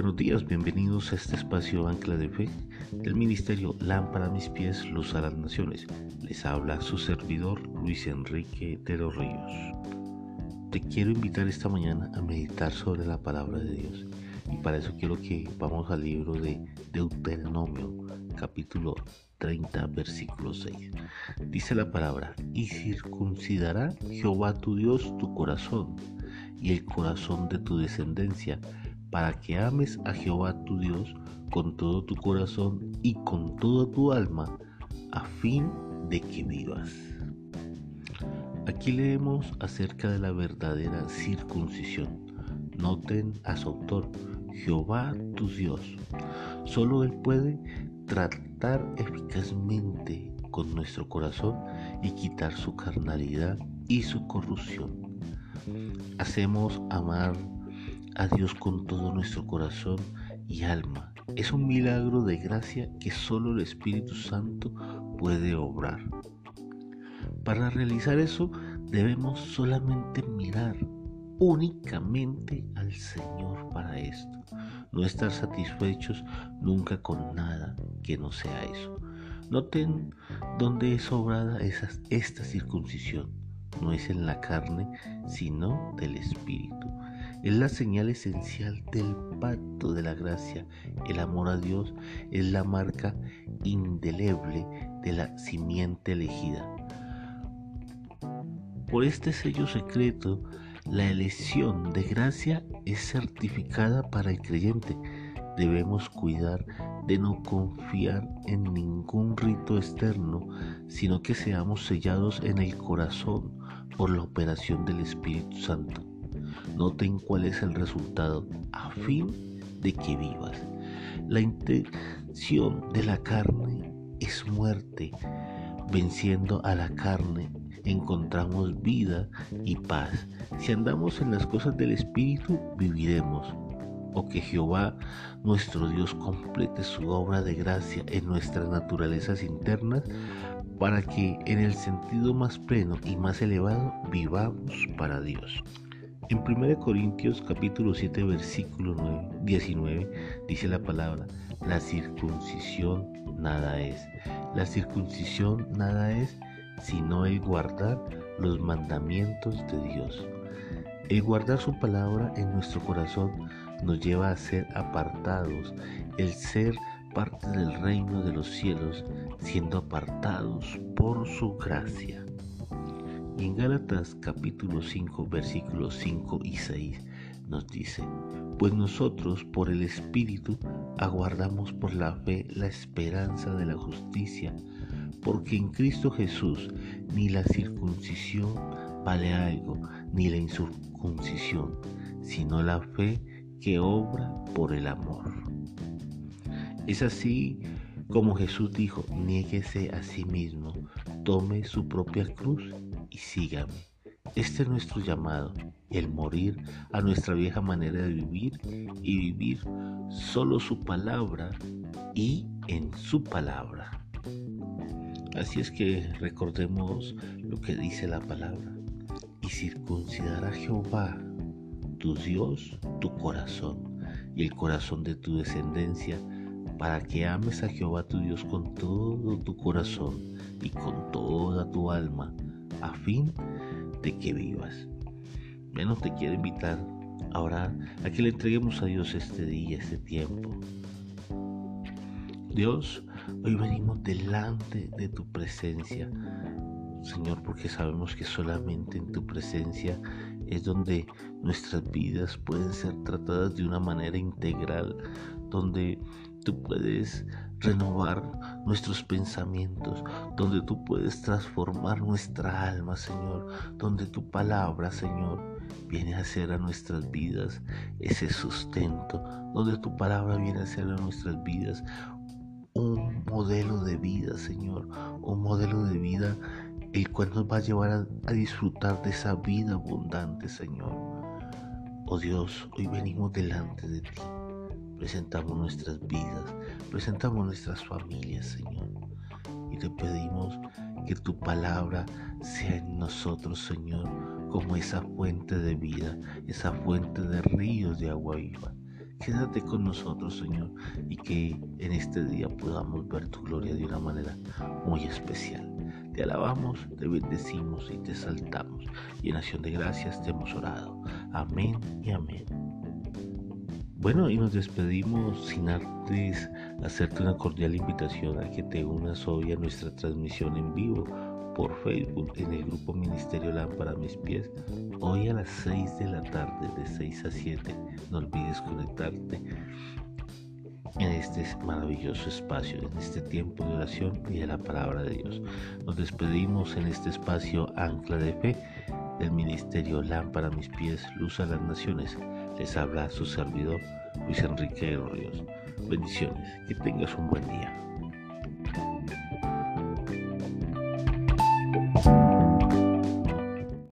buenos días, bienvenidos a este espacio Ancla de Fe del Ministerio Lámpara a mis pies, Luz a las Naciones. Les habla su servidor Luis Enrique de los. Te quiero invitar esta mañana a meditar sobre la palabra de Dios y para eso quiero que vamos al libro de Deuteronomio, capítulo 30, versículo 6. Dice la palabra, y circuncidará Jehová tu Dios tu corazón y el corazón de tu descendencia para que ames a Jehová tu Dios con todo tu corazón y con toda tu alma, a fin de que vivas. Aquí leemos acerca de la verdadera circuncisión. Noten a su autor, Jehová tu Dios. Solo Él puede tratar eficazmente con nuestro corazón y quitar su carnalidad y su corrupción. Hacemos amar a Dios con todo nuestro corazón y alma. Es un milagro de gracia que solo el Espíritu Santo puede obrar. Para realizar eso debemos solamente mirar únicamente al Señor para esto. No estar satisfechos nunca con nada que no sea eso. Noten dónde es obrada esta circuncisión. No es en la carne, sino del Espíritu es la señal esencial del pacto de la gracia. El amor a Dios es la marca indeleble de la simiente elegida. Por este sello secreto, la elección de gracia es certificada para el creyente. Debemos cuidar de no confiar en ningún rito externo, sino que seamos sellados en el corazón por la operación del Espíritu Santo. Noten cuál es el resultado a fin de que vivas. La intención de la carne es muerte. Venciendo a la carne encontramos vida y paz. Si andamos en las cosas del Espíritu, viviremos. O que Jehová, nuestro Dios, complete su obra de gracia en nuestras naturalezas internas para que en el sentido más pleno y más elevado vivamos para Dios. En 1 Corintios capítulo 7 versículo 19 dice la palabra, la circuncisión nada es. La circuncisión nada es sino el guardar los mandamientos de Dios. El guardar su palabra en nuestro corazón nos lleva a ser apartados, el ser parte del reino de los cielos, siendo apartados por su gracia. Y en Gálatas capítulo 5 versículos 5 y 6 nos dice, pues nosotros por el Espíritu aguardamos por la fe la esperanza de la justicia, porque en Cristo Jesús ni la circuncisión vale algo, ni la incircuncisión, sino la fe que obra por el amor. Es así como Jesús dijo, niéguese a sí mismo, tome su propia cruz sígame. Este es nuestro llamado, el morir a nuestra vieja manera de vivir y vivir solo su palabra y en su palabra. Así es que recordemos lo que dice la palabra. Y circuncidará Jehová, tu Dios, tu corazón y el corazón de tu descendencia para que ames a Jehová tu Dios con todo tu corazón y con toda tu alma, a fin de que vivas. Menos te quiero invitar a orar, a que le entreguemos a Dios este día, este tiempo. Dios, hoy venimos delante de tu presencia, Señor, porque sabemos que solamente en tu presencia es donde nuestras vidas pueden ser tratadas de una manera integral, donde tú puedes renovar nuestros pensamientos, donde tú puedes transformar nuestra alma, Señor, donde tu palabra, Señor, viene a ser a nuestras vidas ese sustento, donde tu palabra viene a ser a nuestras vidas un modelo de vida, Señor, un modelo de vida el cual nos va a llevar a, a disfrutar de esa vida abundante, Señor. Oh Dios, hoy venimos delante de ti presentamos nuestras vidas, presentamos nuestras familias, Señor. Y te pedimos que tu palabra sea en nosotros, Señor, como esa fuente de vida, esa fuente de ríos de agua viva. Quédate con nosotros, Señor, y que en este día podamos ver tu gloria de una manera muy especial. Te alabamos, te bendecimos y te saltamos. Y en acción de gracias te hemos orado. Amén y amén. Bueno, y nos despedimos sin antes hacerte una cordial invitación a que te unas hoy a nuestra transmisión en vivo por Facebook en el grupo Ministerio Lámpara mis pies hoy a las 6 de la tarde de 6 a 7 no olvides conectarte en este maravilloso espacio, en este tiempo de oración y de la palabra de Dios. Nos despedimos en este espacio Ancla de Fe del Ministerio Lámpara mis pies, Luz a las Naciones. Les habla su servidor Luis Enrique Ríos. Bendiciones, que tengas un buen día.